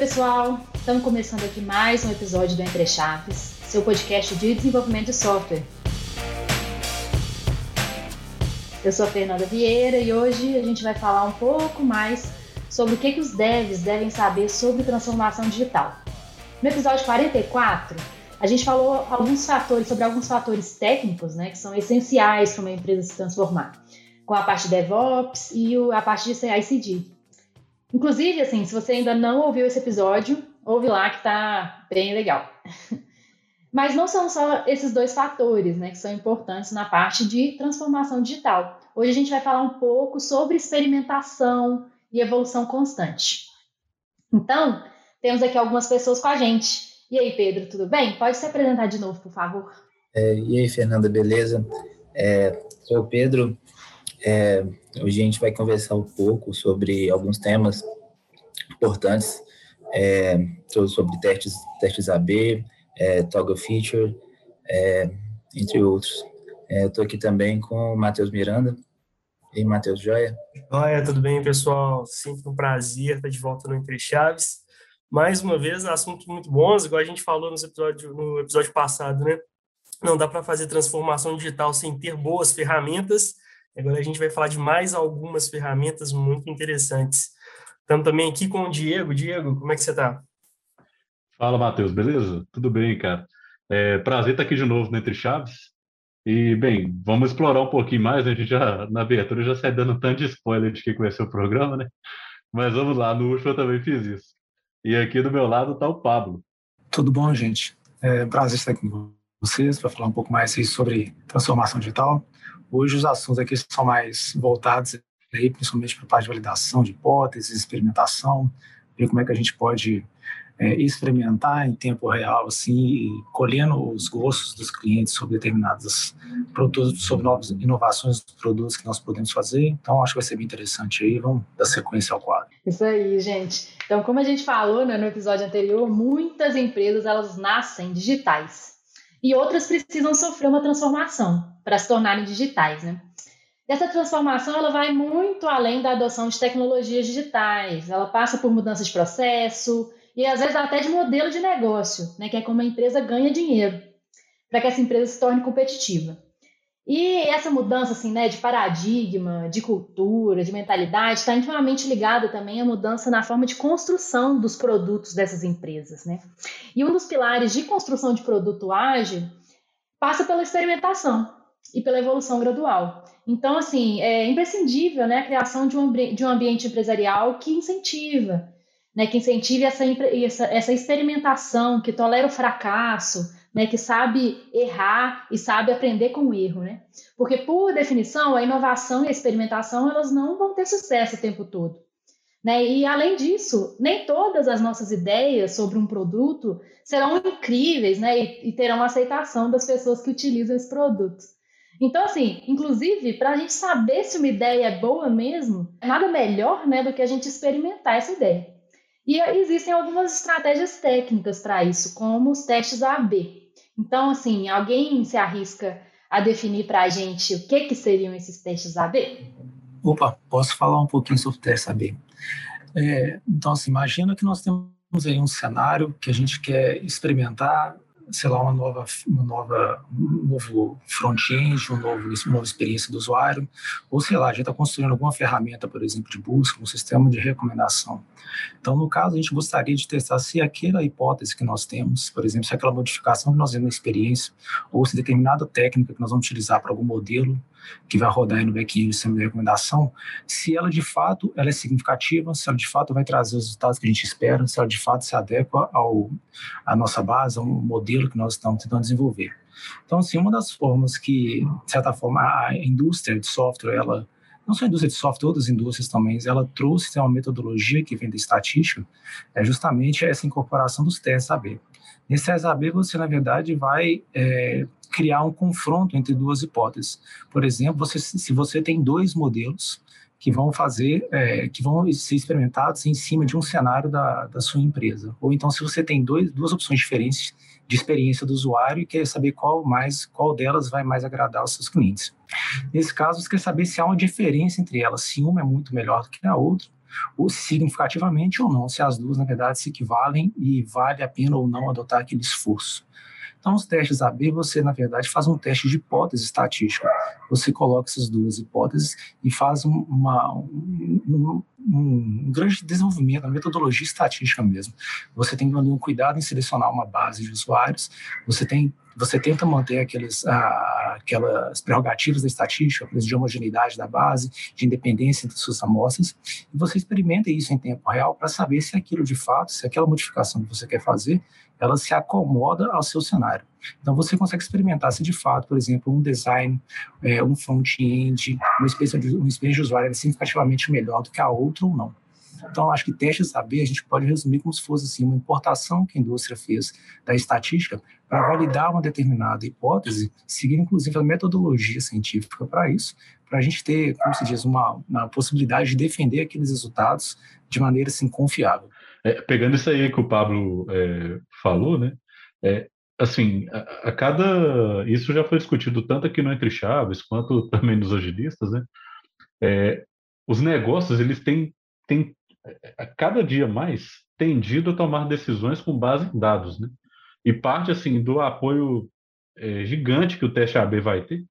pessoal! Estamos começando aqui mais um episódio do Entre Chaves, seu podcast de desenvolvimento de software. Eu sou a Fernanda Vieira e hoje a gente vai falar um pouco mais sobre o que, que os devs devem saber sobre transformação digital. No episódio 44, a gente falou alguns fatores, sobre alguns fatores técnicos né, que são essenciais para uma empresa se transformar, com a parte de DevOps e a parte de CI/CD. Inclusive, assim, se você ainda não ouviu esse episódio, ouve lá que tá bem legal. Mas não são só esses dois fatores né, que são importantes na parte de transformação digital. Hoje a gente vai falar um pouco sobre experimentação e evolução constante. Então, temos aqui algumas pessoas com a gente. E aí, Pedro, tudo bem? Pode se apresentar de novo, por favor. É, e aí, Fernanda, beleza? É, sou o Pedro. É, hoje a gente vai conversar um pouco sobre alguns temas importantes, é, sobre testes, testes AB, é, Toggle Feature, é, entre outros. É, Estou aqui também com o Matheus Miranda. E Matheus, joia? Joia, tudo bem, pessoal? Sempre um prazer estar de volta no Entre Chaves. Mais uma vez, assuntos muito bons, igual a gente falou no episódio, no episódio passado, né? Não dá para fazer transformação digital sem ter boas ferramentas. Agora a gente vai falar de mais algumas ferramentas muito interessantes. Estamos também aqui com o Diego. Diego, como é que você está? Fala, Matheus, beleza? Tudo bem, cara. É, prazer estar aqui de novo no Entre Chaves. E, bem, vamos explorar um pouquinho mais. Né? A gente já, na abertura, já sai dando tanto de spoiler de que vai ser o programa, né? Mas vamos lá, no último eu também fiz isso. E aqui do meu lado está o Pablo. Tudo bom, gente? É prazer estar aqui com vocês para falar um pouco mais sobre transformação digital. Hoje os assuntos aqui são mais voltados aí, principalmente para a parte de validação de hipóteses, experimentação, ver como é que a gente pode é, experimentar em tempo real, assim, colhendo os gostos dos clientes sobre determinados produtos, sobre novas inovações dos produtos que nós podemos fazer. Então, acho que vai ser bem interessante aí. Vamos dar sequência ao quadro. Isso aí, gente. Então, como a gente falou né, no episódio anterior, muitas empresas elas nascem digitais e outras precisam sofrer uma transformação para se tornarem digitais, né? Essa transformação ela vai muito além da adoção de tecnologias digitais. Ela passa por mudanças de processo, e às vezes até de modelo de negócio, né, que é como a empresa ganha dinheiro, para que essa empresa se torne competitiva. E essa mudança assim, né, de paradigma, de cultura, de mentalidade, está intimamente ligada também à mudança na forma de construção dos produtos dessas empresas. Né? E um dos pilares de construção de produto ágil passa pela experimentação e pela evolução gradual. Então, assim, é imprescindível né, a criação de um, de um ambiente empresarial que incentiva né, que incentive essa, essa, essa experimentação, que tolera o fracasso, né, que sabe errar e sabe aprender com o erro, né? Porque por definição a inovação e a experimentação elas não vão ter sucesso o tempo todo, né? E além disso, nem todas as nossas ideias sobre um produto serão incríveis, né? E, e terão aceitação das pessoas que utilizam esse produto. Então, assim, inclusive, para a gente saber se uma ideia é boa mesmo, nada melhor, né, do que a gente experimentar essa ideia. E existem algumas estratégias técnicas para isso, como os testes AB. Então, assim, alguém se arrisca a definir para a gente o que, que seriam esses testes AB? Opa, posso falar um pouquinho sobre o teste AB. É, então, assim, imagina que nós temos aí um cenário que a gente quer experimentar sei lá, uma nova, uma nova, um novo front-end, um novo, uma nova experiência do usuário, ou sei lá, a gente está construindo alguma ferramenta, por exemplo, de busca, um sistema de recomendação. Então, no caso, a gente gostaria de testar se aquela hipótese que nós temos, por exemplo, se aquela modificação que nós temos na experiência, ou se determinada técnica que nós vamos utilizar para algum modelo que vai rodar aí no back-end sistema de recomendação, se ela de fato ela é significativa, se ela de fato vai trazer os resultados que a gente espera, se ela de fato se adequa ao, à nossa base, ao modelo que nós estamos tentando desenvolver. Então, assim, uma das formas que, de certa forma, a indústria de software, ela não só a indústria de software, outras indústrias também, ela trouxe uma metodologia que vem da estatística, é justamente essa incorporação dos testes AB. Nesse AB, você, na verdade, vai é, criar um confronto entre duas hipóteses. Por exemplo, você, se você tem dois modelos que vão fazer, é, que vão ser experimentados em cima de um cenário da, da sua empresa. Ou então, se você tem dois, duas opções diferentes de experiência do usuário e quer saber qual mais, qual delas vai mais agradar os seus clientes. Nesse caso, você quer saber se há uma diferença entre elas, se uma é muito melhor do que a outra, ou significativamente ou não, se as duas, na verdade, se equivalem e vale a pena ou não adotar aquele esforço. Então, os testes AB, você, na verdade, faz um teste de hipótese estatística. Você coloca essas duas hipóteses e faz uma, um, um, grande desenvolvimento, uma metodologia estatística mesmo. Você tem um cuidado em selecionar uma base de usuários, você tem você tenta manter aqueles, ah, aquelas prerrogativas da estatística, de homogeneidade da base, de independência entre suas amostras, e você experimenta isso em tempo real para saber se aquilo de fato, se aquela modificação que você quer fazer, ela se acomoda ao seu cenário. Então você consegue experimentar se de fato, por exemplo, um design, é, um front-end, uma experiência de, uma experiência de usuário é significativamente melhor do que a outra ou não. Então, acho que testes AB a gente pode resumir como se fosse assim, uma importação que a indústria fez da estatística para validar uma determinada hipótese, seguindo inclusive a metodologia científica para isso, para a gente ter, como se diz, uma, uma possibilidade de defender aqueles resultados de maneira assim, confiável. É, pegando isso aí que o Pablo é, falou, né? É, assim, a, a, cada isso já foi discutido tanto aqui no Entre Chaves quanto também nos agilistas, né? É, os negócios eles têm, têm a cada dia mais tendido a tomar decisões com base em dados, né? E parte assim do apoio é, gigante que o teste AB vai ter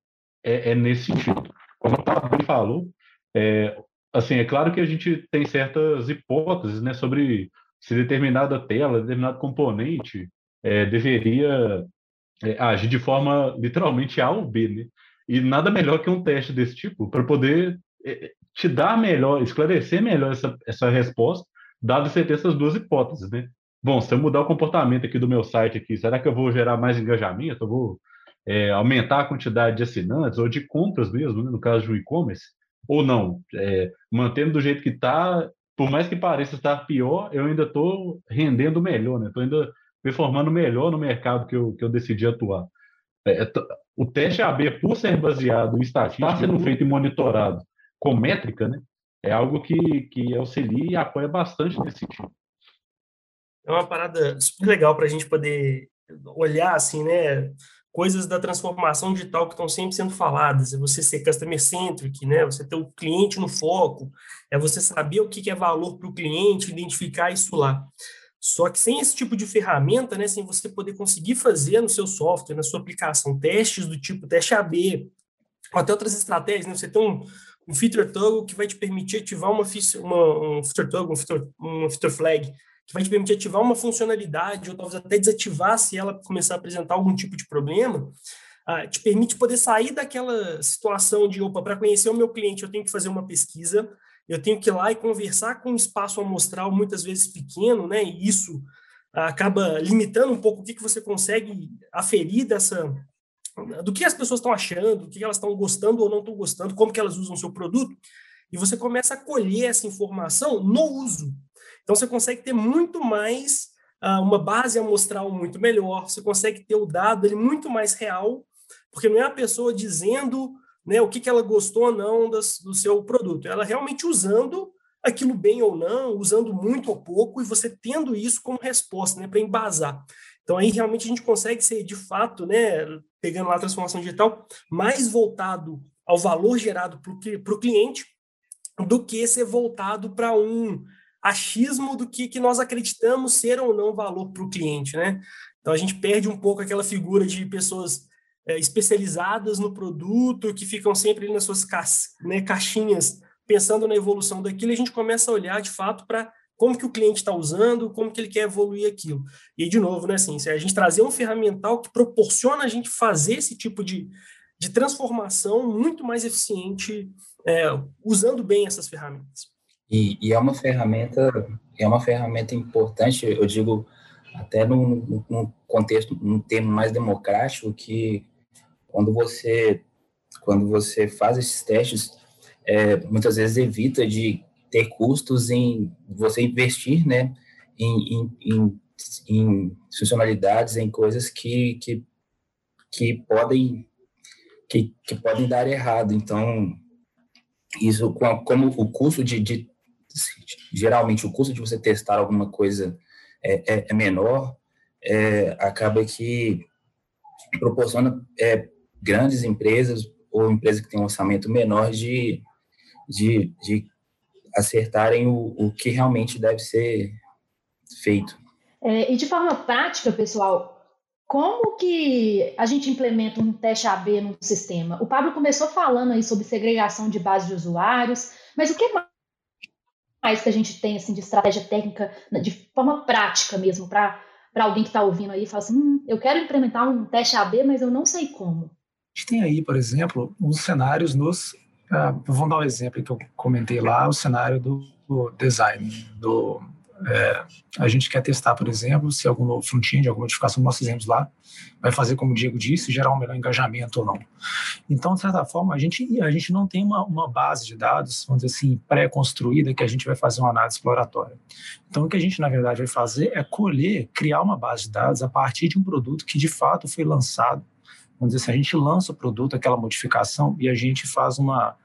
é, é nesse sentido. Como o Pablo falou, é, assim é claro que a gente tem certas hipóteses, né, sobre se determinada tela, determinado componente é, deveria é, agir de forma literalmente A ou B, né? E nada melhor que um teste desse tipo para poder é, te dar melhor, esclarecer melhor essa, essa resposta, dado você ter essas duas hipóteses, né? Bom, se eu mudar o comportamento aqui do meu site aqui, será que eu vou gerar mais engajamento? Eu vou é, aumentar a quantidade de assinantes ou de compras mesmo, né, no caso de um e-commerce? Ou não? É, mantendo do jeito que está, por mais que pareça estar pior, eu ainda estou rendendo melhor, né? Estou ainda performando melhor no mercado que eu, que eu decidi atuar. É, é o teste AB, por ser baseado em estatística, está sendo feito e monitorado com métrica, né? É algo que, que auxilia e apoia bastante nesse sentido. É uma parada super legal para a gente poder olhar, assim, né? Coisas da transformação digital que estão sempre sendo faladas. É você ser customer centric, né? Você ter o cliente no foco, é você saber o que é valor para o cliente, identificar isso lá. Só que sem esse tipo de ferramenta, né, sem você poder conseguir fazer no seu software, na sua aplicação, testes do tipo teste AB, ou até outras estratégias, né, você tem um, um feature toggle que vai te permitir ativar uma, uma um feature toggle, um feature, um feature flag, que vai te permitir ativar uma funcionalidade, ou talvez até desativar se ela começar a apresentar algum tipo de problema, ah, te permite poder sair daquela situação de, opa, para conhecer o meu cliente eu tenho que fazer uma pesquisa, eu tenho que ir lá e conversar com um espaço amostral muitas vezes pequeno, né, e isso acaba limitando um pouco o que, que você consegue aferir dessa, do que as pessoas estão achando, do que elas estão gostando ou não estão gostando, como que elas usam o seu produto, e você começa a colher essa informação no uso. Então você consegue ter muito mais uh, uma base amostral muito melhor, você consegue ter o dado ele muito mais real, porque não é a pessoa dizendo né, o que, que ela gostou ou não das, do seu produto, ela realmente usando aquilo bem ou não, usando muito ou pouco, e você tendo isso como resposta, né, para embasar. Então aí realmente a gente consegue ser, de fato, né, pegando lá a transformação digital, mais voltado ao valor gerado para o cliente do que ser voltado para um achismo do que, que nós acreditamos ser ou não valor para o cliente, né? Então a gente perde um pouco aquela figura de pessoas especializadas no produto, que ficam sempre nas suas né, caixinhas pensando na evolução daquilo, a gente começa a olhar de fato para como que o cliente está usando, como que ele quer evoluir aquilo. E, de novo, né, assim, se a gente trazer um ferramental que proporciona a gente fazer esse tipo de, de transformação muito mais eficiente, é, usando bem essas ferramentas. E, e, é uma ferramenta, é uma ferramenta importante, eu digo, até num, num contexto, num termo mais democrático, que quando você, quando você faz esses testes, é, muitas vezes evita de ter custos em você investir, né, em, em, em, em funcionalidades, em coisas que, que, que podem que, que podem dar errado. Então, isso como o custo de, de geralmente o custo de você testar alguma coisa é, é, é menor, é, acaba que proporciona é, grandes empresas ou empresas que têm um orçamento menor de, de, de acertarem o, o que realmente deve ser feito. É, e de forma prática, pessoal, como que a gente implementa um teste AB no sistema? O Pablo começou falando aí sobre segregação de base de usuários, mas o que mais que a gente tem assim de estratégia técnica de forma prática mesmo para para alguém que está ouvindo aí e fala assim, hum, eu quero implementar um teste AB, mas eu não sei como. A gente tem aí, por exemplo, uns cenários nos uh, vamos dar um exemplo que eu comentei lá, o cenário do, do design, do é, a gente quer testar, por exemplo, se algum front-end, alguma modificação que nós fizemos lá, vai fazer, como o Diego disse, gerar um melhor engajamento ou não. Então, de certa forma, a gente, a gente não tem uma, uma base de dados, vamos dizer assim, pré-construída que a gente vai fazer uma análise exploratória. Então, o que a gente, na verdade, vai fazer é colher, criar uma base de dados a partir de um produto que, de fato, foi lançado. Vamos dizer assim, a gente lança o produto, aquela modificação, e a gente faz uma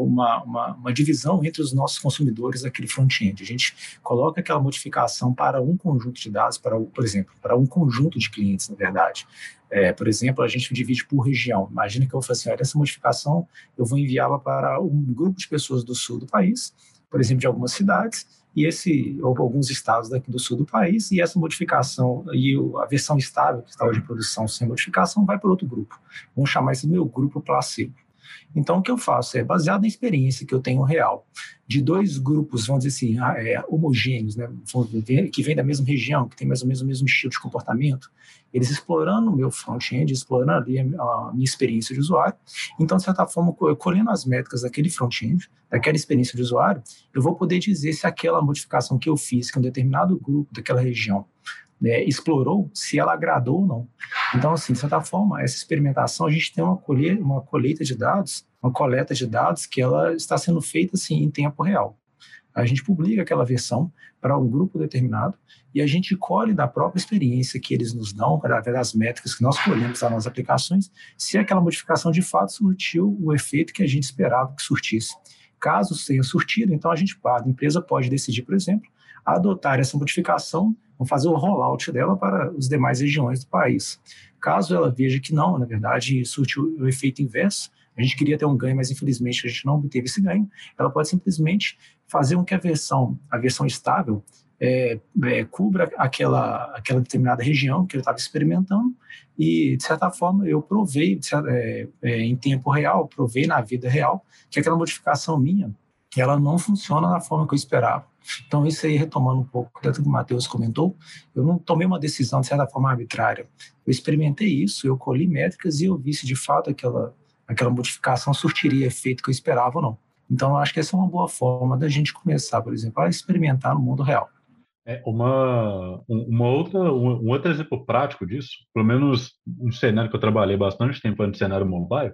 uma, uma, uma, divisão entre os nossos consumidores daquele front-end. A gente coloca aquela modificação para um conjunto de dados, para, por exemplo, para um conjunto de clientes, na verdade. É, por exemplo, a gente divide por região. Imagina que eu falo assim, olha, essa modificação eu vou enviá-la para um grupo de pessoas do sul do país, por exemplo, de algumas cidades, e esse alguns estados daqui do sul do país e essa modificação e a versão estável que está hoje em produção sem modificação vai para outro grupo. Vamos chamar esse meu grupo placebo. Então, o que eu faço é, baseado na experiência que eu tenho real, de dois grupos, vamos dizer assim, ah, é, homogêneos, né, que vêm da mesma região, que tem mais ou menos o mesmo estilo de comportamento, eles explorando o meu front-end, explorando ali a, minha experiência de usuário. Então, de certa forma, colhendo as métricas daquele front-end, daquela experiência de usuário, eu vou poder dizer se aquela modificação que eu fiz, que um determinado grupo daquela região né, explorou, se ela agradou ou não. Então, assim, de certa forma, essa experimentação, a gente tem uma, colhe uma colheita de dados, uma coleta de dados que ela está sendo feita, assim, em tempo real. A gente publica aquela versão para um grupo determinado e a gente colhe da própria experiência que eles nos dão, através das métricas que nós colhemos nas nossas aplicações, se aquela modificação de fato surtiu o efeito que a gente esperava que surtisse. Caso tenha surtido, então a gente, a empresa pode decidir, por exemplo, adotar essa modificação vão fazer o rollout dela para as demais regiões do país. Caso ela veja que não, na verdade, surtiu o efeito inverso, a gente queria ter um ganho, mas infelizmente a gente não obteve esse ganho, ela pode simplesmente fazer com que a versão, a versão estável, é, é, cubra aquela, aquela determinada região que eu estava experimentando e, de certa forma, eu provei é, é, em tempo real, provei na vida real que aquela modificação minha, ela não funciona da forma que eu esperava. Então, isso aí, retomando um pouco do que o Matheus comentou, eu não tomei uma decisão, de certa forma, arbitrária. Eu experimentei isso, eu colhi métricas e eu vi se de fato aquela, aquela modificação surtiria efeito que eu esperava ou não. Então, eu acho que essa é uma boa forma da gente começar, por exemplo, a experimentar no mundo real. É uma, uma outra, um, outro exemplo prático disso, pelo menos um cenário que eu trabalhei bastante tempo no cenário mobile,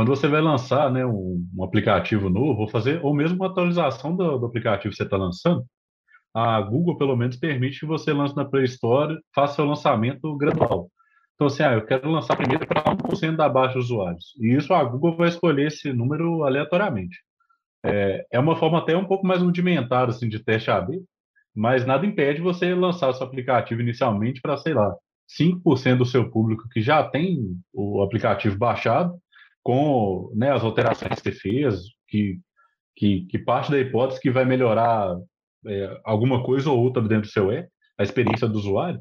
quando você vai lançar né, um, um aplicativo novo, ou fazer, ou mesmo uma atualização do, do aplicativo que você está lançando, a Google, pelo menos, permite que você lance na Play Store, faça o lançamento gradual. Então, assim, ah, eu quero lançar primeiro para 1% da baixa de usuários. E isso a Google vai escolher esse número aleatoriamente. É, é uma forma até um pouco mais rudimentar assim, de teste AB, mas nada impede você lançar seu aplicativo inicialmente para, sei lá, 5% do seu público que já tem o aplicativo baixado com né, as alterações que você fez, que, que, que, parte da hipótese que vai melhorar é, alguma coisa ou outra dentro do seu app, a experiência do usuário,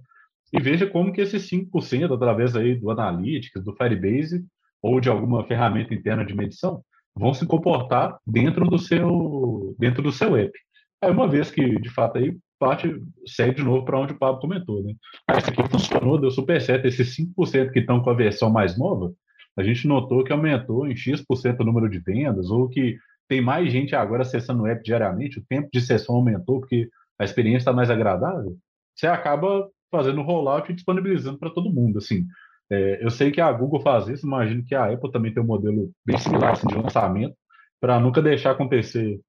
e veja como que esses 5%, através aí do Analytics, do Firebase, ou de alguma ferramenta interna de medição, vão se comportar dentro do seu, dentro do seu app. Aí, uma vez que, de fato, aí parte segue de novo para onde o Pablo comentou. Né? Isso aqui funcionou, deu super certo. Esses 5% que estão com a versão mais nova, a gente notou que aumentou em X% o número de vendas, ou que tem mais gente agora acessando o app diariamente, o tempo de sessão aumentou porque a experiência está mais agradável, você acaba fazendo rollout e disponibilizando para todo mundo. Assim, é, eu sei que a Google faz isso, imagino que a Apple também tem um modelo bem similar assim, de lançamento, para nunca deixar acontecer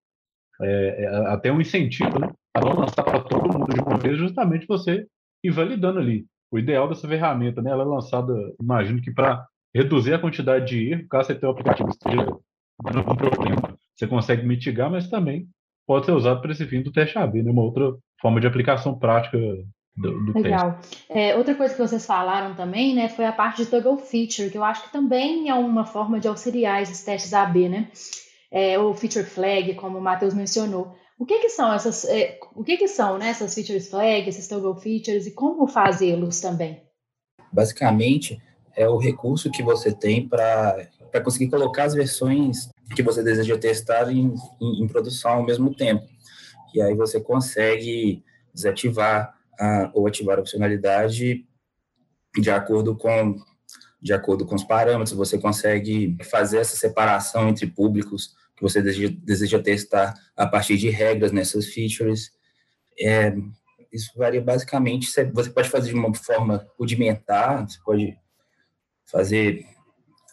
é, é, até um incentivo né, a não lançar para todo mundo de uma vez, justamente você ir validando ali. O ideal dessa ferramenta, né, ela é lançada, imagino que para reduzir a quantidade de erro, caso você tenha um aplicativo esteja dando algum problema, você consegue mitigar, mas também pode ser usado para esse fim do teste AB, né? uma outra forma de aplicação prática do, do Legal. É, outra coisa que vocês falaram também, né, foi a parte de toggle feature, que eu acho que também é uma forma de auxiliar esses testes AB, né? é, ou feature flag, como o Matheus mencionou. O que, que são essas, é, o que, que são né, essas features flag, esses toggle features e como fazê-los também? Basicamente, é o recurso que você tem para conseguir colocar as versões que você deseja testar em, em, em, produção ao mesmo tempo. E aí você consegue desativar a, ou ativar a funcionalidade de acordo com de acordo com os parâmetros, você consegue fazer essa separação entre públicos que você deseja, deseja testar a partir de regras nessas features. É, isso varia basicamente, você pode fazer de uma forma rudimentar, você pode fazer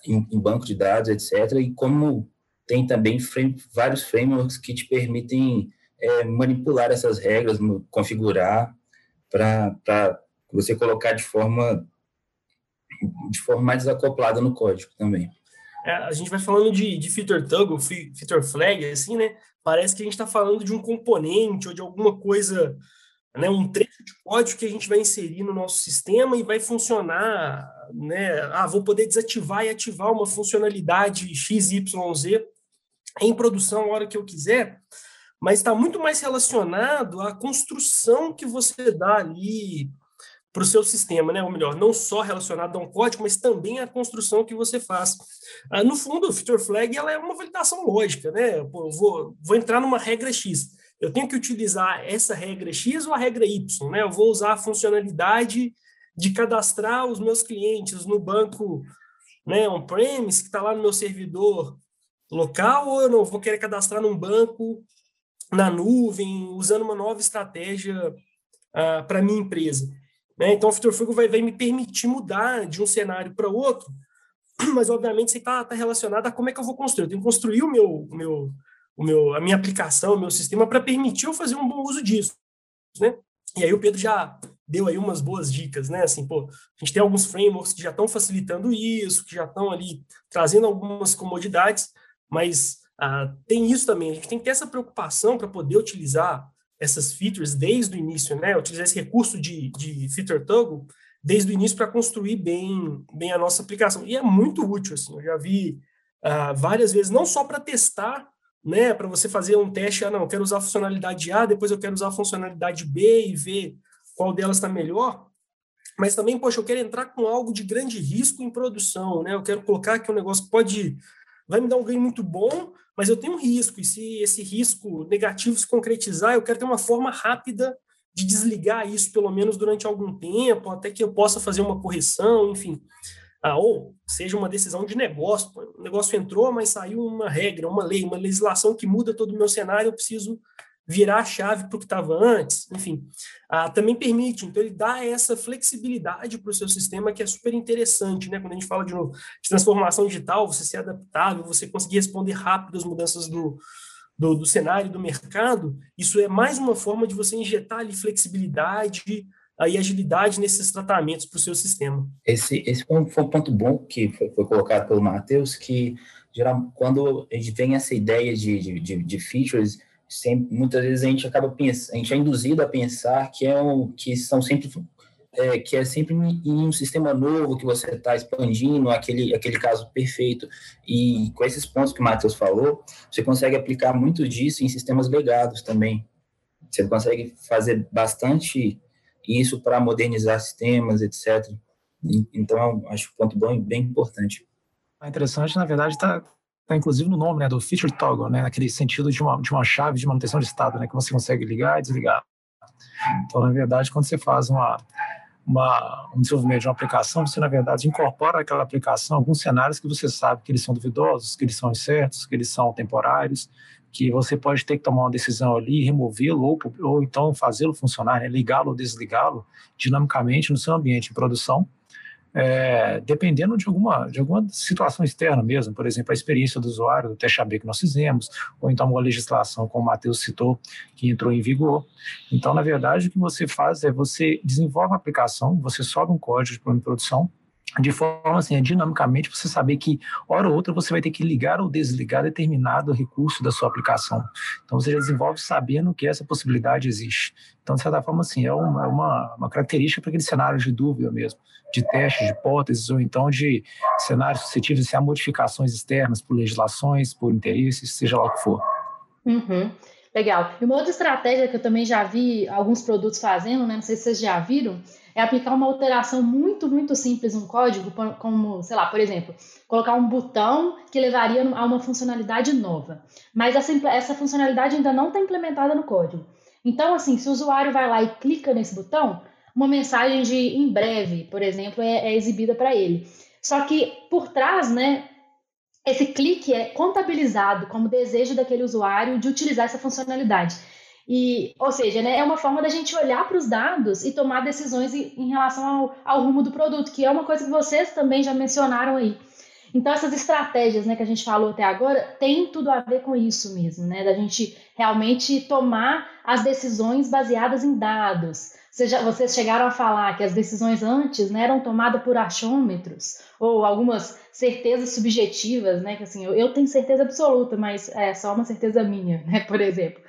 em, em banco de dados, etc. E como tem também frame, vários frameworks que te permitem é, manipular essas regras, configurar para você colocar de forma de forma mais desacoplada no código também. É, a gente vai falando de, de feature toggle, feature flag, assim, né? Parece que a gente está falando de um componente ou de alguma coisa, né? Um trecho de código que a gente vai inserir no nosso sistema e vai funcionar, né? Ah, vou poder desativar e ativar uma funcionalidade XYZ em produção a hora que eu quiser, mas está muito mais relacionado à construção que você dá ali para o seu sistema, né? Ou melhor, não só relacionado a um código, mas também a construção que você faz. Ah, no fundo, o feature flag ela é uma validação lógica, né? Pô, vou, vou entrar numa regra X. Eu tenho que utilizar essa regra X ou a regra Y, né? Eu vou usar a funcionalidade de cadastrar os meus clientes no banco né, on-premise, que está lá no meu servidor local, ou eu não vou querer cadastrar num banco na nuvem, usando uma nova estratégia uh, para minha empresa. Né? Então, o Future Fugo vai, vai me permitir mudar de um cenário para outro, mas, obviamente, isso está tá relacionado a como é que eu vou construir. Eu tenho que construir o meu, meu, o meu, a minha aplicação, o meu sistema, para permitir eu fazer um bom uso disso. Né? E aí o Pedro já deu aí umas boas dicas, né? Assim, pô, a gente tem alguns frameworks que já estão facilitando isso, que já estão ali trazendo algumas comodidades, mas ah, tem isso também. A gente tem que ter essa preocupação para poder utilizar essas features desde o início, né? Utilizar esse recurso de, de feature toggle desde o início para construir bem, bem a nossa aplicação. E é muito útil, assim. Eu já vi ah, várias vezes, não só para testar, né? Para você fazer um teste, ah, não, eu quero usar a funcionalidade A, depois eu quero usar a funcionalidade B e ver qual delas está melhor. Mas também, poxa, eu quero entrar com algo de grande risco em produção, né? Eu quero colocar que o negócio pode vai me dar um ganho muito bom, mas eu tenho um risco, e se esse risco negativo se concretizar, eu quero ter uma forma rápida de desligar isso, pelo menos durante algum tempo, até que eu possa fazer uma correção, enfim. Ah, ou seja uma decisão de negócio. O negócio entrou, mas saiu uma regra, uma lei, uma legislação que muda todo o meu cenário, eu preciso virar a chave para o que estava antes, enfim, ah, também permite, então ele dá essa flexibilidade para o seu sistema que é super interessante, né? Quando a gente fala de, novo, de transformação digital, você ser adaptável, você conseguir responder rápido às mudanças do, do, do, cenário, do mercado, isso é mais uma forma de você injetar ali flexibilidade e agilidade nesses tratamentos para o seu sistema. Esse, esse foi um ponto bom que foi, foi colocado pelo Matheus, que geral, quando a gente tem essa ideia de, de, de, de features, sempre, muitas vezes a gente acaba pensando, a gente é induzido a pensar que é um, que são sempre é, que é sempre em um sistema novo que você está expandindo aquele aquele caso perfeito e com esses pontos que o Matheus falou você consegue aplicar muito disso em sistemas legados também você consegue fazer bastante isso para modernizar sistemas etc então acho um ponto bem, bem importante é interessante na verdade está está inclusive no nome né, do feature toggle, né, naquele sentido de uma, de uma chave de manutenção de estado, né, que você consegue ligar e desligar. Então, na verdade, quando você faz uma, uma, um desenvolvimento de uma aplicação, você, na verdade, incorpora aquela aplicação alguns cenários que você sabe que eles são duvidosos, que eles são incertos, que eles são temporários, que você pode ter que tomar uma decisão ali, removê-lo ou, ou então fazê-lo funcionar, né, ligá-lo ou desligá-lo dinamicamente no seu ambiente de produção é, dependendo de alguma, de alguma situação externa mesmo, por exemplo, a experiência do usuário, do teste AB que nós fizemos, ou então uma legislação, como o Matheus citou, que entrou em vigor. Então, na verdade, o que você faz é você desenvolve uma aplicação, você sobe um código de produção, de forma assim, dinamicamente, você saber que, hora ou outra, você vai ter que ligar ou desligar determinado recurso da sua aplicação. Então, você já desenvolve sabendo que essa possibilidade existe. Então, de certa forma, assim, é uma, é uma, uma característica para aquele cenário de dúvida mesmo, de teste, de hipóteses, ou então de cenários suscetíveis a modificações externas por legislações, por interesses, seja lá o que for. Uhum. Legal. E uma outra estratégia que eu também já vi alguns produtos fazendo, né? não sei se vocês já viram, é aplicar uma alteração muito, muito simples no código, como, sei lá, por exemplo, colocar um botão que levaria a uma funcionalidade nova. Mas essa, essa funcionalidade ainda não está implementada no código. Então, assim, se o usuário vai lá e clica nesse botão, uma mensagem de em breve, por exemplo, é, é exibida para ele. Só que por trás, né, esse clique é contabilizado como desejo daquele usuário de utilizar essa funcionalidade. E, ou seja, né, é uma forma da gente olhar para os dados e tomar decisões em relação ao, ao, rumo do produto, que é uma coisa que vocês também já mencionaram aí. Então, essas estratégias né, que a gente falou até agora tem tudo a ver com isso mesmo, né? Da gente realmente tomar as decisões baseadas em dados. Vocês chegaram a falar que as decisões antes né, eram tomadas por achômetros, ou algumas certezas subjetivas, né? Que assim, eu, eu tenho certeza absoluta, mas é só uma certeza minha, né? Por exemplo.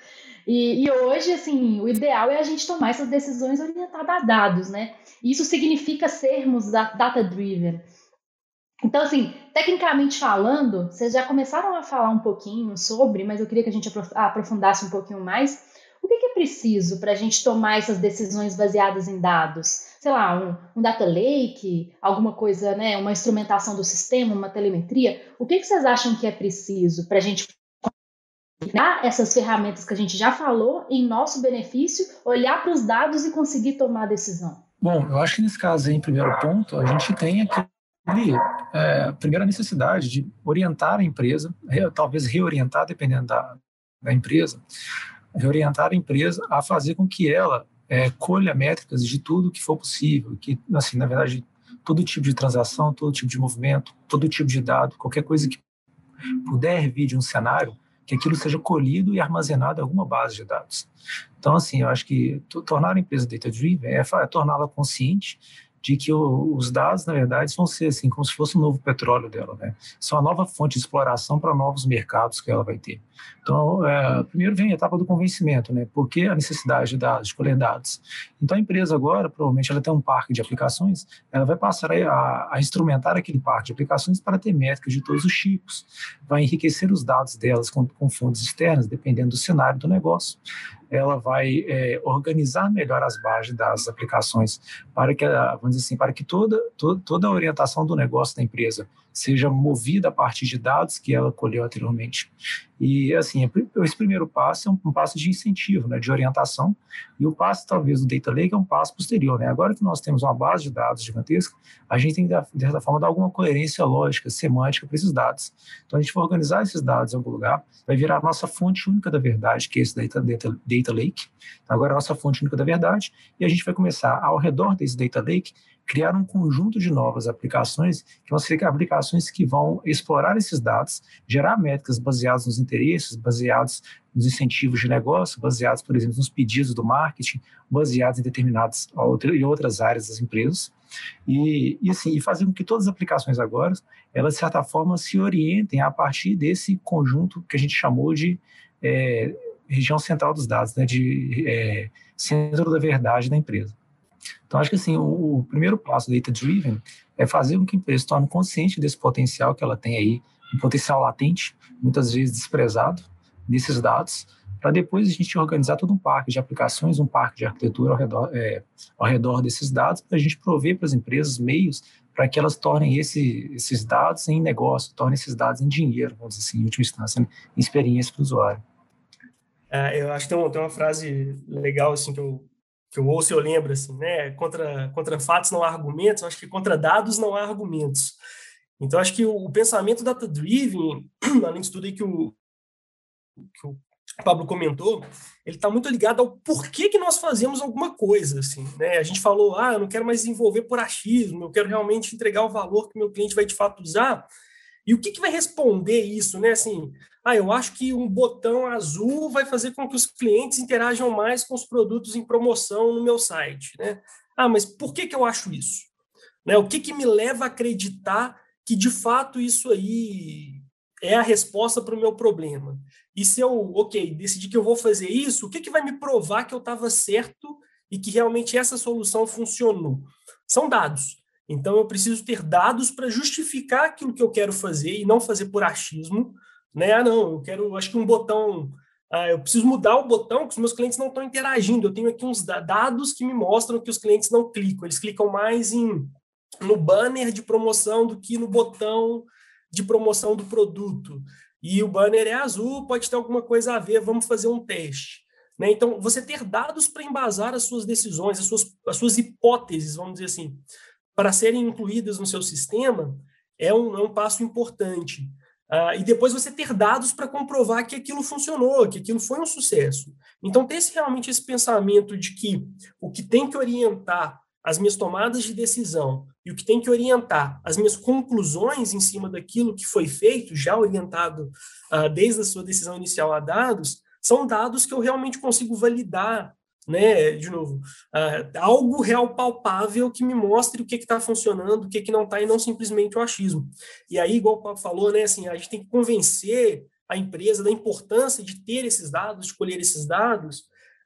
E, e, hoje, assim, o ideal é a gente tomar essas decisões orientadas a dados, né? Isso significa sermos data-driven. Então, assim, tecnicamente falando, vocês já começaram a falar um pouquinho sobre, mas eu queria que a gente aprofundasse um pouquinho mais. O que é preciso para a gente tomar essas decisões baseadas em dados? Sei lá, um, um, data lake, alguma coisa, né? Uma instrumentação do sistema, uma telemetria. O que, que vocês acham que é preciso para a gente essas ferramentas que a gente já falou em nosso benefício, olhar para os dados e conseguir tomar decisão? Bom, eu acho que nesse caso em primeiro ponto, a gente tem aquele, é, a primeira necessidade de orientar a empresa, talvez reorientar, dependendo da, da empresa, reorientar a empresa a fazer com que ela é, colha métricas de tudo que for possível, que, assim, na verdade, todo tipo de transação, todo tipo de movimento, todo tipo de dado, qualquer coisa que puder vir de um cenário, que aquilo seja colhido e armazenado em alguma base de dados. Então, assim, eu acho que tornar a empresa data-driven é, é torná-la consciente de que o, os dados, na verdade, vão ser assim, como se fosse um novo petróleo dela, né? São a nova fonte de exploração para novos mercados que ela vai ter. Então, é, primeiro vem a etapa do convencimento, né? Por que a necessidade de dados, de colher dados? Então, a empresa agora, provavelmente, ela tem um parque de aplicações, ela vai passar a, a instrumentar aquele parque de aplicações para ter métricas de todos os tipos, vai enriquecer os dados delas com, com fontes externas, dependendo do cenário do negócio ela vai é, organizar melhor as bases das aplicações para que, vamos dizer assim, para que toda, toda, toda a orientação do negócio da empresa seja movida a partir de dados que ela colheu anteriormente. E, assim, esse primeiro passo é um, um, passo de incentivo, né, de orientação, e o passo, talvez, do Data Lake é um passo posterior. Né? Agora que nós temos uma base de dados gigantesca, a gente tem que, de certa forma, dar alguma coerência lógica, semântica para esses dados. Então, a gente vai organizar esses dados em algum lugar, vai virar a nossa fonte única da verdade, que é esse Data, Data, Data Lake. Então, agora é a nossa fonte única da verdade, e a gente vai começar, ao redor desse Data Lake, criar um conjunto de novas aplicações, que vão ser aplicações que vão explorar esses dados, gerar métricas baseadas nos interesses, baseadas nos incentivos de negócio, baseados, por exemplo, nos pedidos do marketing, baseados em determinadas outras áreas das empresas, e, e, assim, e fazer com que todas as aplicações agora, elas, de certa forma, se orientem a partir desse conjunto que a gente chamou de é, região central dos dados, né, de é, centro da verdade da empresa. Então, acho que assim, o, o primeiro passo data driven é fazer com que a empresa se torne consciente desse potencial que ela tem aí, um potencial latente, muitas vezes desprezado, desses dados, para depois a gente organizar todo um parque de aplicações, um parque de arquitetura ao redor, é, ao redor desses dados, para a gente prover para as empresas meios para que elas tornem esse, esses dados em negócio, tornem esses dados em dinheiro, vamos dizer assim, em última instância, em experiência para o usuário. É, eu acho que tem uma, tem uma frase legal assim que eu que eu ouço eu lembro, assim, né? Contra, contra fatos não há argumentos, acho que contra dados não há argumentos. Então, acho que o, o pensamento data-driven, além de tudo aí que o, que o Pablo comentou, ele está muito ligado ao porquê que nós fazemos alguma coisa, assim, né? A gente falou, ah, eu não quero mais desenvolver por achismo, eu quero realmente entregar o valor que meu cliente vai de fato usar. E o que, que vai responder isso, né? Assim, ah, eu acho que um botão azul vai fazer com que os clientes interajam mais com os produtos em promoção no meu site, né? Ah, mas por que, que eu acho isso? Né? O que, que me leva a acreditar que de fato isso aí é a resposta para o meu problema? E se eu, ok, decidi que eu vou fazer isso, o que, que vai me provar que eu estava certo e que realmente essa solução funcionou? São dados. Então eu preciso ter dados para justificar aquilo que eu quero fazer e não fazer por achismo, né? Ah, não, eu quero, acho que um botão, ah, eu preciso mudar o botão que os meus clientes não estão interagindo. Eu tenho aqui uns dados que me mostram que os clientes não clicam, eles clicam mais em no banner de promoção do que no botão de promoção do produto. E o banner é azul, pode ter alguma coisa a ver, vamos fazer um teste. Né? Então, você ter dados para embasar as suas decisões, as suas, as suas hipóteses, vamos dizer assim, para serem incluídas no seu sistema, é um, é um passo importante. Uh, e depois você ter dados para comprovar que aquilo funcionou, que aquilo foi um sucesso. Então, ter esse, realmente esse pensamento de que o que tem que orientar as minhas tomadas de decisão e o que tem que orientar as minhas conclusões em cima daquilo que foi feito, já orientado uh, desde a sua decisão inicial a dados, são dados que eu realmente consigo validar, né? De novo, uh, algo real palpável que me mostre o que está funcionando, o que, que não está, e não simplesmente o achismo. E aí, igual o Paulo falou, né? Assim, a gente tem que convencer a empresa da importância de ter esses dados, de colher esses dados,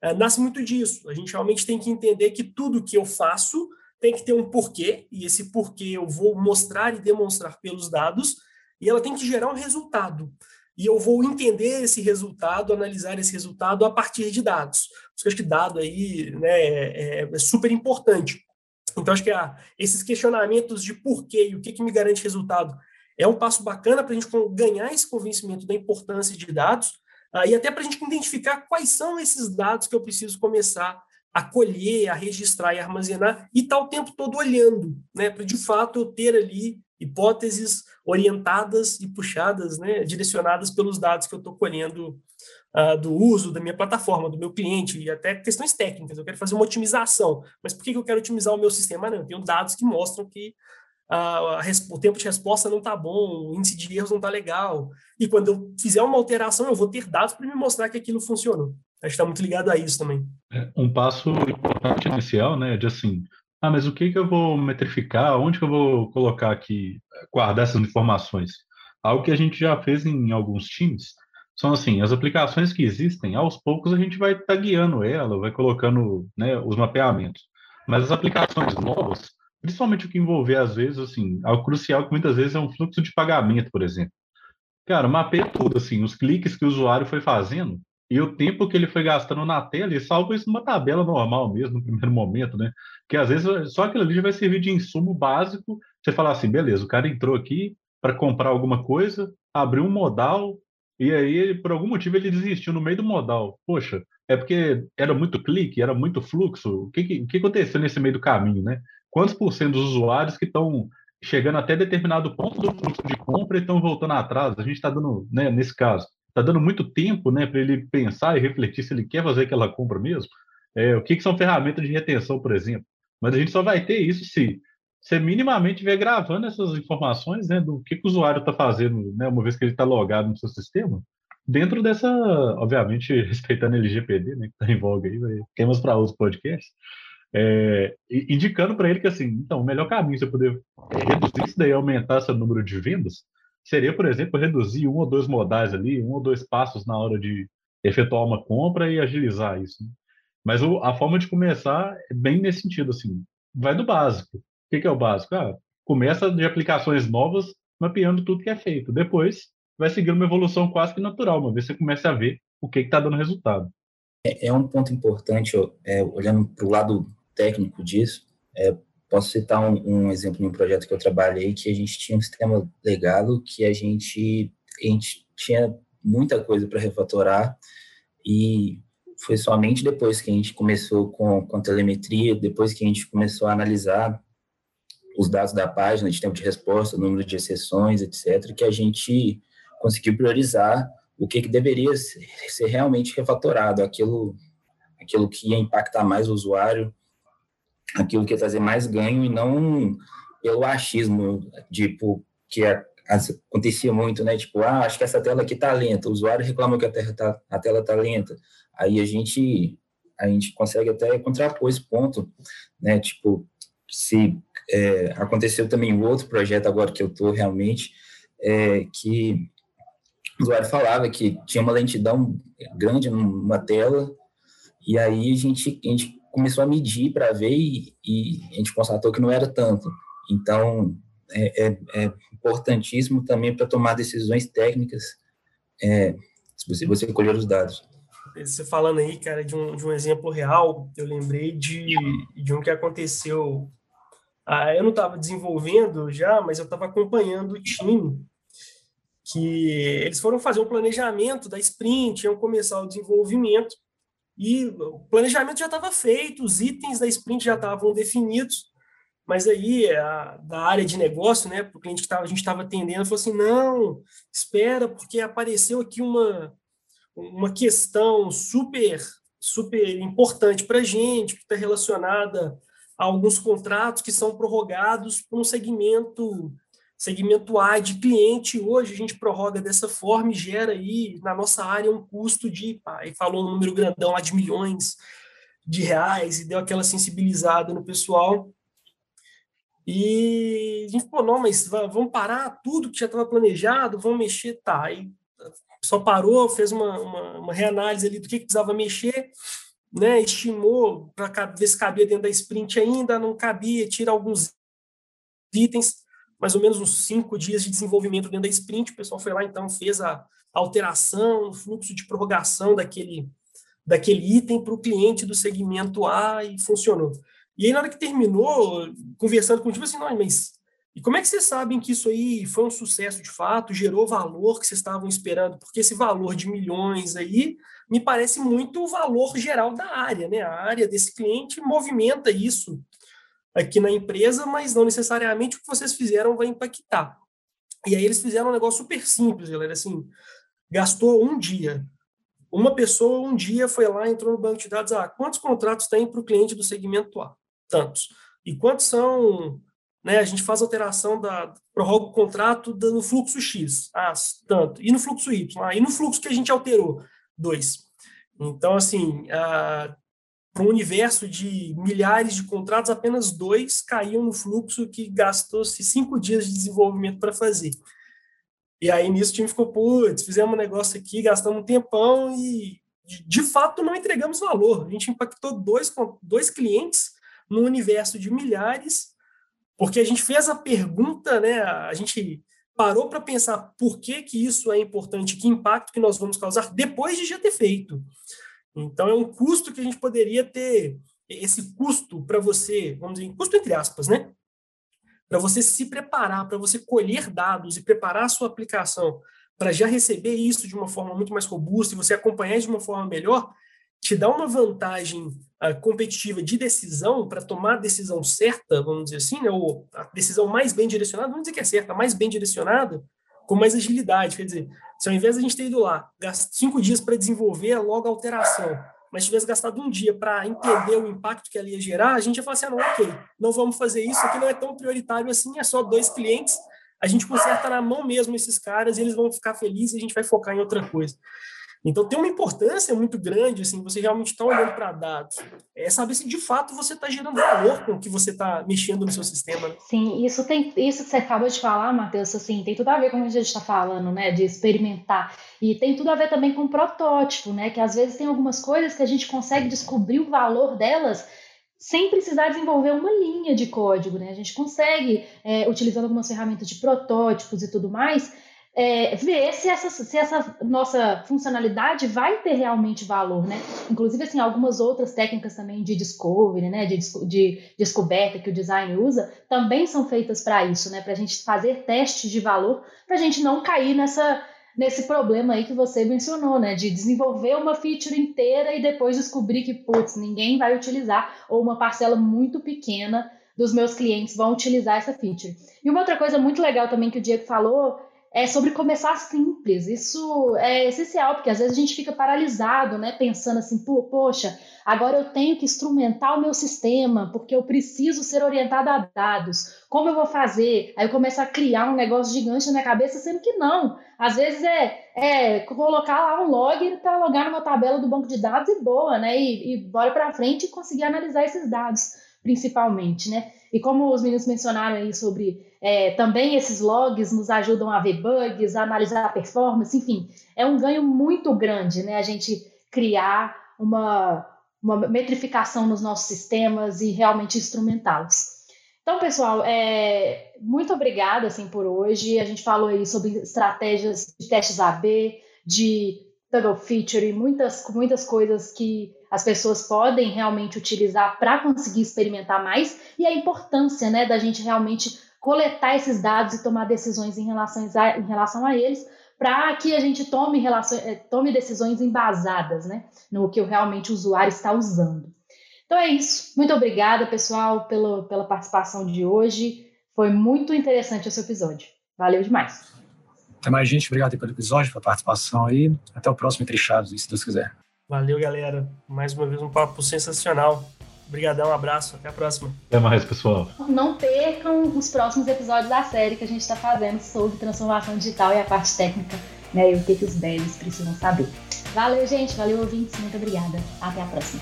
uh, nasce muito disso. A gente realmente tem que entender que tudo que eu faço tem que ter um porquê, e esse porquê eu vou mostrar e demonstrar pelos dados, e ela tem que gerar um resultado. E eu vou entender esse resultado, analisar esse resultado a partir de dados. Porque acho que dado aí né, é, é super importante. Então, acho que ah, esses questionamentos de porquê e o que, que me garante resultado é um passo bacana para a gente ganhar esse convencimento da importância de dados ah, e até para a gente identificar quais são esses dados que eu preciso começar a colher, a registrar e armazenar e estar tá o tempo todo olhando, né, para de fato eu ter ali hipóteses orientadas e puxadas, né, direcionadas pelos dados que eu estou colhendo uh, do uso da minha plataforma, do meu cliente, e até questões técnicas. Eu quero fazer uma otimização. Mas por que, que eu quero otimizar o meu sistema? Não, eu tenho dados que mostram que uh, o tempo de resposta não está bom, o índice de erros não está legal. E quando eu fizer uma alteração, eu vou ter dados para me mostrar que aquilo funcionou. Acho que está muito ligado a isso também. É, um passo importante inicial, né, de assim, ah, mas o que que eu vou metrificar? Onde que eu vou colocar aqui, guardar essas informações? Algo que a gente já fez em alguns times, são assim, as aplicações que existem, aos poucos a gente vai tagueando ela, vai colocando né, os mapeamentos. Mas as aplicações novas, principalmente o que envolver, às vezes, assim, algo crucial que muitas vezes é um fluxo de pagamento, por exemplo. Cara, mapeia tudo, assim, os cliques que o usuário foi fazendo, e o tempo que ele foi gastando na tela, e salvo isso numa tabela normal mesmo, no primeiro momento, né? Que às vezes só aquilo ali vai servir de insumo básico. Você falar assim, beleza, o cara entrou aqui para comprar alguma coisa, abriu um modal, e aí, por algum motivo, ele desistiu no meio do modal. Poxa, é porque era muito clique, era muito fluxo. O que, que, que aconteceu nesse meio do caminho, né? Quantos por cento dos usuários que estão chegando até determinado ponto do fluxo de compra e estão voltando atrás? A gente está dando, né, nesse caso, está dando muito tempo né, para ele pensar e refletir se ele quer fazer aquela compra mesmo. É, o que, que, são ferramentas de retenção, por exemplo. Mas a gente só vai ter isso se você minimamente estiver gravando essas informações né, do que, que o usuário está fazendo, né, uma vez que ele está logado no seu sistema, dentro dessa, obviamente, respeitando LGPD, né, que está em voga aí, temas para outros podcasts, é, indicando para ele que, assim, então, o melhor caminho você poder reduzir isso daí, aumentar seu número de vendas, seria, por exemplo, reduzir um ou dois modais ali, um ou dois passos na hora de efetuar uma compra e agilizar isso. Né? Mas o, a forma de começar é bem nesse sentido, assim, vai do básico. O que, que é o básico? Ah, começa de aplicações novas, mapeando tudo que é feito. Depois, vai seguir uma evolução quase que natural, uma vez você começa a ver o que está dando resultado. É, é, um ponto importante, é, olhando para o lado técnico disso, é, Posso citar um, um, exemplo de um projeto que eu trabalhei, que a gente tinha um sistema legado, que a gente, a gente tinha muita coisa para refatorar, e foi somente depois que a gente começou com, com telemetria, depois que a gente começou a analisar os dados da página, de tempo de resposta, número de exceções, etc., que a gente conseguiu priorizar o que, que deveria ser, ser realmente refatorado, aquilo, aquilo que ia impactar mais o usuário, aquilo que ia trazer mais ganho e não pelo achismo, tipo, que acontecia muito, né? Tipo, ah, acho que essa tela aqui tá lenta, o usuário reclama que a, tela tá, a tela tá lenta. Aí a gente, a gente consegue até contrapor esse ponto, né? Tipo, se é, aconteceu também um outro projeto agora que eu estou realmente, é, que o usuário falava que tinha uma lentidão grande numa tela, e aí a gente, a gente começou a medir para ver e, e, a gente constatou que não era tanto. Então, é, é, é importantíssimo também para tomar decisões técnicas, é, se você, você colher os dados. Você falando aí, cara, de um, de um exemplo real, eu lembrei de, de um que aconteceu. Ah, eu não estava desenvolvendo já, mas eu estava acompanhando o time que eles foram fazer um planejamento da sprint, iam começar o desenvolvimento, e o planejamento já estava feito, os itens da sprint já estavam definidos, mas aí a, da área de negócio, né, para o cliente que tava, a gente estava atendendo, falou assim, não, espera, porque apareceu aqui uma, uma questão super, super importante para a gente, que está relacionada a alguns contratos que são prorrogados para um segmento segmento A de cliente, hoje a gente prorroga dessa forma e gera aí na nossa área um custo de, aí falou um número grandão lá de milhões de reais e deu aquela sensibilizada no pessoal. E a gente, pô, não, mas vamos parar tudo que já estava planejado, vamos mexer, tá. Aí só parou, fez uma, uma, uma, reanálise ali do que, que precisava mexer, né, estimou para ver se cabia dentro da sprint ainda, não cabia, tira alguns itens, mais ou menos uns cinco dias de desenvolvimento dentro da sprint. O pessoal foi lá, então, fez a alteração, o fluxo de prorrogação daquele, daquele item para o cliente do segmento A e funcionou. E aí, na hora que terminou, conversando contigo, assim, não, mas e como é que vocês sabem que isso aí foi um sucesso de fato, gerou valor que vocês estavam esperando? Porque esse valor de milhões aí me parece muito o valor geral da área, né? A área desse cliente movimenta isso aqui na empresa, mas não necessariamente o que vocês fizeram vai impactar. E aí eles fizeram um negócio super simples, galera, assim, gastou um dia. Uma pessoa um dia foi lá, entrou no banco de dados, ah, quantos contratos tem para o cliente do segmento A? Tantos. E quantos são, né, a gente faz alteração da, prorroga o contrato no fluxo X, ah, tanto. E no fluxo Y? Ah, e no fluxo que a gente alterou? Dois. Então, assim, ah, para um universo de milhares de contratos, apenas dois caíam no fluxo que gastou-se cinco dias de desenvolvimento para fazer. E aí nisso o time ficou, putz, fizemos um negócio aqui, gastamos um tempão e de fato não entregamos valor. A gente impactou dois, dois clientes no universo de milhares, porque a gente fez a pergunta, né? A gente parou para pensar por que, que isso é importante, que impacto que nós vamos causar depois de já ter feito. Então, é um custo que a gente poderia ter, esse custo para você, vamos dizer, custo entre aspas, né? Para você se preparar, para você colher dados e preparar a sua aplicação para já receber isso de uma forma muito mais robusta e você acompanhar de uma forma melhor, te dá uma vantagem uh, competitiva de decisão para tomar a decisão certa, vamos dizer assim, né? ou a decisão mais bem direcionada, vamos dizer que é certa, mais bem direcionada, com mais agilidade. Quer dizer, se ao invés de a gente ter ido lá, cinco dias para desenvolver logo a alteração, mas tivesse gastado um dia para entender o impacto que ela ia gerar, a gente ia falar assim, ah, não, ok, não vamos fazer isso, aqui não é tão prioritário assim, é só dois clientes, a gente conserta na mão mesmo esses caras, e eles vão ficar felizes e a gente vai focar em outra coisa. Então tem uma importância muito grande, assim, você realmente está olhando para dados. É saber se de fato você está gerando valor com o que você está mexendo no seu sistema. Né? Sim, isso tem isso que você acabou de falar, Matheus, assim, tem tudo a ver com o que a gente está falando, né? De experimentar. E tem tudo a ver também com o protótipo, né? Que às vezes tem algumas coisas que a gente consegue descobrir o valor delas sem precisar desenvolver uma linha de código, né? A gente consegue, é, utilizando algumas ferramentas de protótipos e tudo mais, é, ver se essa, se essa nossa funcionalidade vai ter realmente valor, né? Inclusive, assim, algumas outras técnicas também de discovery, né? De, de descoberta que o design usa, também são feitas para isso, né? Para a gente fazer testes de valor, para a gente não cair nessa nesse problema aí que você mencionou, né? De desenvolver uma feature inteira e depois descobrir que, putz, ninguém vai utilizar, ou uma parcela muito pequena dos meus clientes vão utilizar essa feature. E uma outra coisa muito legal também que o Diego falou é sobre começar simples. Isso é essencial, porque às vezes a gente fica paralisado, né? Pensando assim, poxa, agora eu tenho que instrumentar o meu sistema, porque eu preciso ser orientado a dados. Como eu vou fazer? Aí eu começo a criar um negócio gigante na cabeça, sendo que não. Às vezes é, é colocar lá um log para logar numa tabela do banco de dados e boa, né? E, e bora para frente e conseguir analisar esses dados. principalmente, né? E como os meninos mencionaram aí sobre é, também esses logs nos ajudam a ver bugs, a analisar a performance, enfim, é um ganho muito grande, né? A gente criar uma, uma metrificação nos nossos sistemas e realmente instrumentá-los. Então, pessoal, é, muito obrigada assim, por hoje. A gente falou aí sobre estratégias de testes AB, de double feature e muitas, muitas coisas que as pessoas podem realmente utilizar para conseguir experimentar mais e a importância né, da gente realmente coletar esses dados e tomar decisões em relação a, em relação a eles para que a gente tome, relação, é, tome decisões embasadas né, no que realmente o usuário está usando. Então é isso. Muito obrigada, pessoal, pelo, pela participação de hoje. Foi muito interessante esse episódio. Valeu demais. Até mais, gente. Obrigado pelo episódio, pela participação aí. Até o próximo Entre Chaves, se Deus quiser. Valeu, galera. Mais uma vez um papo sensacional. Obrigadão, um abraço. Até a próxima. Até mais, pessoal. Não percam os próximos episódios da série que a gente está fazendo sobre transformação digital e a parte técnica, né? E o que, que os devs precisam saber. Valeu, gente. Valeu, ouvintes. Muito obrigada. Até a próxima.